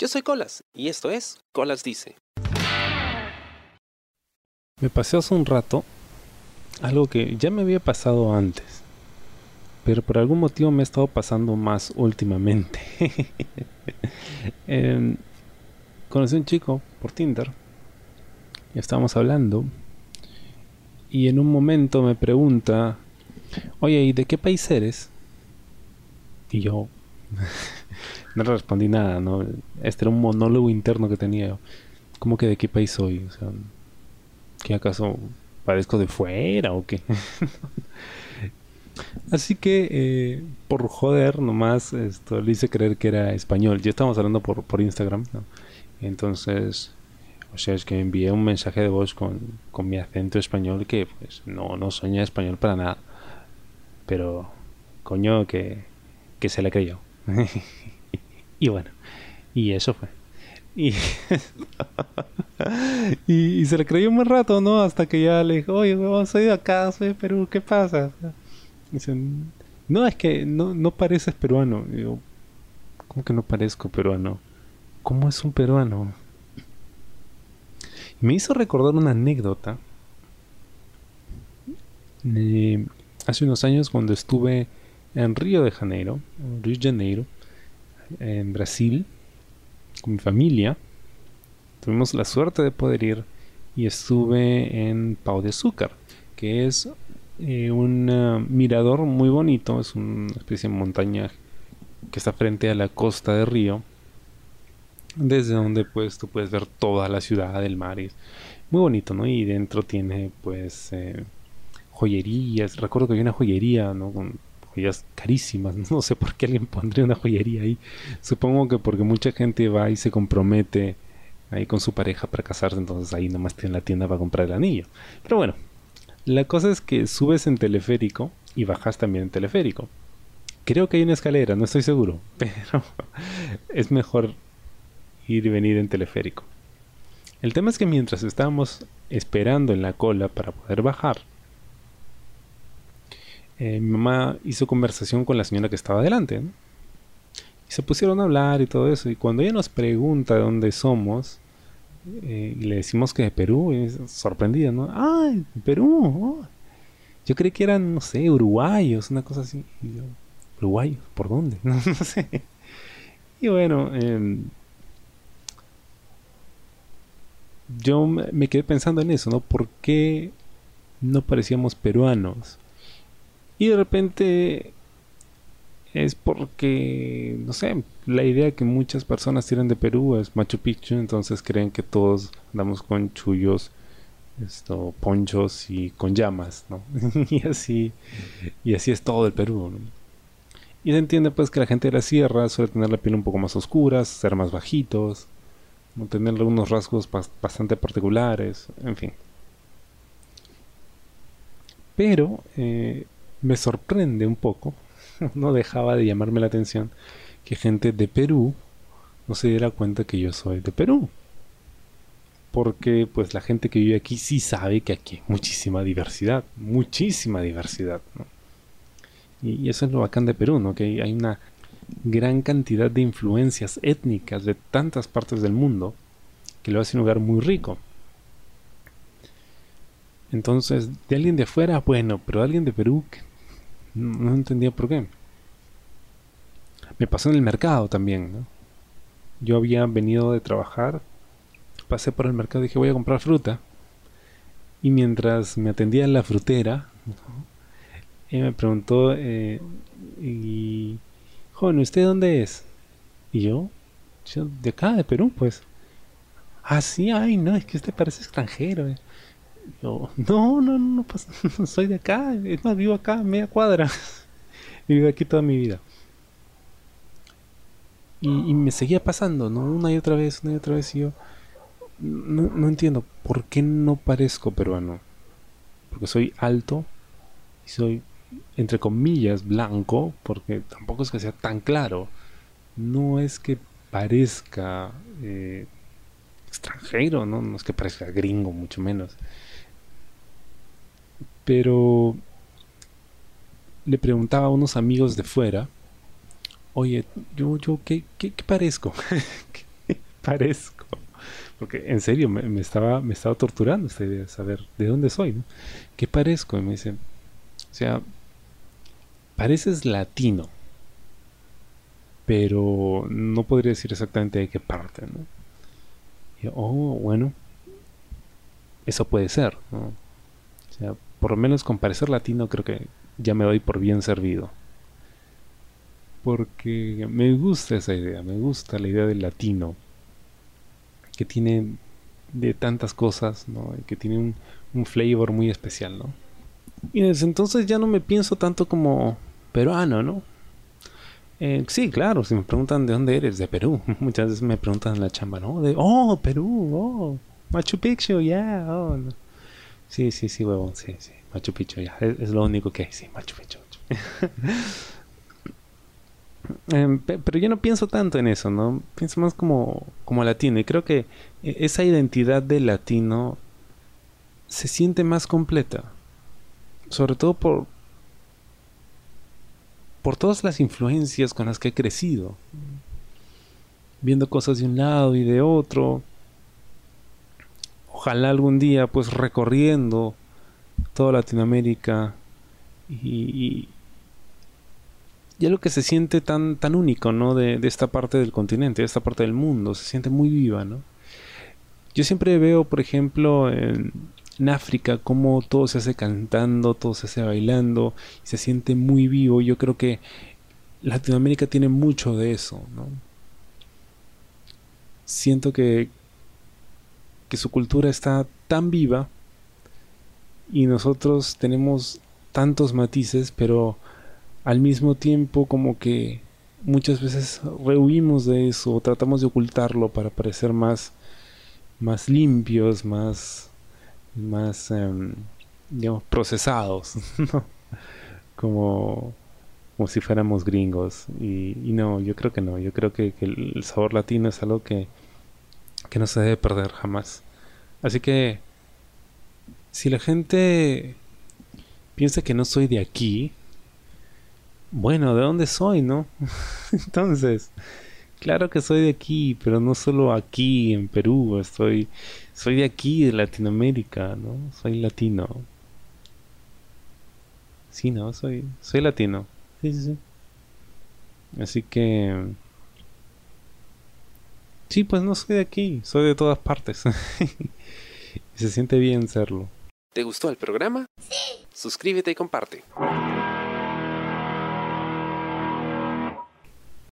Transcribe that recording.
Yo soy Colas y esto es Colas Dice. Me pasé hace un rato algo que ya me había pasado antes, pero por algún motivo me ha estado pasando más últimamente. Em, conocí a un chico por Tinder y estábamos hablando y en un momento me pregunta, oye, ¿y de qué país eres? Y yo no le respondí nada, ¿no? Este era un monólogo interno que tenía. ¿Cómo que de qué país soy? O sea, ¿qué acaso parezco de fuera o qué? Así que, eh, por joder, nomás esto, le hice creer que era español. Ya estábamos hablando por, por Instagram, ¿no? Entonces, o sea, es que envié un mensaje de voz con, con mi acento español que, pues, no, no soña español para nada. Pero, coño, que se le creyó. y bueno, y eso fue. Y, y, se le creyó un buen rato, ¿no? Hasta que ya le dijo, oye, soy de acá, soy de Perú, ¿qué pasa? Dicen, no, es que no, no pareces peruano. Y ¿cómo que no parezco peruano? ¿Cómo es un peruano? me hizo recordar una anécdota. Eh, hace unos años cuando estuve en Río de Janeiro, Río de Janeiro, en Brasil, con mi familia. Tuvimos la suerte de poder ir y estuve en Pau de Azúcar, que es eh, un uh, mirador muy bonito, es una especie de montaña que está frente a la costa de Río, desde donde pues tú puedes ver toda la ciudad, del mar, es muy bonito, ¿no? Y dentro tiene pues eh, joyerías, recuerdo que había una joyería, ¿no? Carísimas. No sé por qué alguien pondría una joyería ahí. Supongo que porque mucha gente va y se compromete ahí con su pareja para casarse, entonces ahí nomás tiene la tienda para comprar el anillo. Pero bueno, la cosa es que subes en teleférico y bajas también en teleférico. Creo que hay una escalera, no estoy seguro, pero es mejor ir y venir en teleférico. El tema es que mientras estábamos esperando en la cola para poder bajar, eh, mi mamá hizo conversación con la señora que estaba delante. Y se pusieron a hablar y todo eso. Y cuando ella nos pregunta de dónde somos, eh, y le decimos que de Perú, y sorprendida, ¿no? ¡Ah, Perú! Oh". Yo creí que eran, no sé, uruguayos, una cosa así. ¿Uruguayos? ¿Por dónde? no, sé. Y bueno, em, yo me quedé pensando en eso, ¿no? ¿Por qué no parecíamos peruanos? Y de repente es porque, no sé, la idea que muchas personas tienen de Perú es Machu Picchu, entonces creen que todos andamos con chullos, esto, ponchos y con llamas, ¿no? y así, y así es todo el Perú, ¿no? Y se entiende pues que la gente de la sierra suele tener la piel un poco más oscura, ser más bajitos, no tener algunos rasgos bastante particulares, en fin. Pero eh, me sorprende un poco, no dejaba de llamarme la atención que gente de Perú no se diera cuenta que yo soy de Perú. Porque pues la gente que vive aquí sí sabe que aquí hay muchísima diversidad, muchísima diversidad. Y, eso es lo bacán de Perú, ¿no? Que hay una gran cantidad de influencias étnicas de tantas partes del mundo que lo hace un lugar muy rico. Entonces, de alguien de afuera, bueno, pero alguien de Perú, no, entendía por qué. Me pasó en el mercado también, Yo había venido de trabajar, pasé por el mercado y dije voy a comprar fruta. Y mientras me atendía en la frutera, él me preguntó, eh, y, joven, ¿usted dónde es? Y yo, yo, de acá, de Perú, pues. Ah, sí, ay, no, es que usted parece extranjero. Eh. Yo, no, no, no, no, soy de acá, es más, vivo acá, media cuadra. vivo aquí toda mi vida. Y, me seguía pasando, ¿no? Una y otra vez, una y otra vez, y yo no, no entiendo, ¿por qué no parezco peruano? Porque soy alto y soy, entre comillas, blanco, porque tampoco es que sea tan claro. No es que parezca eh, extranjero, ¿no? No es que parezca gringo, mucho menos. Pero le preguntaba a unos amigos de fuera, oye, yo, yo, ¿qué, qué, parezco? parezco? Porque en serio me, estaba, me estaba torturando esta idea de saber de dónde soy, ¿no? ¿Qué parezco? Y me dice, o sea, pareces latino, pero no podría decir exactamente de qué parte, ¿no? Y yo, oh, bueno, eso puede ser, ¿no? O sea, por lo menos con parecer latino creo que ya me doy por bien servido. Porque me gusta esa idea, me gusta la idea del latino, que tiene de tantas cosas, ¿no? que tiene un, un flavor muy especial, ¿no? Y desde entonces ya no me pienso tanto como peruano, ¿no? Eh, sí, claro, si me preguntan de dónde eres, de Perú. Muchas veces me preguntan en la chamba, ¿no? De, oh, Perú, oh, Machu Picchu, ya, yeah, oh. Sí, sí, sí, huevón, sí, sí. Machu Picchu, ya. Es, lo único que hay, sí, Machu Picchu. Em, pero yo no pienso tanto en eso, ¿no? Pienso más como, como latino. Y creo que e, esa identidad de latino se siente más completa. Sobre todo por, por todas las influencias con las que he crecido. Viendo cosas de un lado y de otro. Ojalá algún día pues recorriendo toda Latinoamérica y, y, lo que se siente tan, tan único, ¿no? De, esta parte del continente, de esta parte del mundo, se siente muy viva, ¿no? Yo siempre veo, por ejemplo, en, África cómo todo se hace cantando, todo se hace bailando, y se siente muy vivo. Yo creo que Latinoamérica tiene mucho de eso, ¿no? Siento que, que su cultura está tan viva y nosotros tenemos tantos matices, pero al mismo tiempo como que muchas veces rehuimos de eso o tratamos de ocultarlo para parecer más más limpios, más más em, digamos procesados, como como si fuéramos gringos. Y, no, yo creo que no, yo creo que el sabor latino es algo que que no se debe perder jamás. Así que si la gente piensa que no soy de aquí, bueno, ¿de dónde soy, no? Entonces, claro que soy de aquí, pero no solo aquí en Perú, estoy soy de aquí, de Latinoamérica, ¿no? Soy latino. Sí, no, soy soy latino. Sí, sí, sí. Así que Sí, pues no soy de aquí, soy de todas partes. y se siente bien serlo. ¿Te gustó el programa? Sí. Suscríbete y comparte.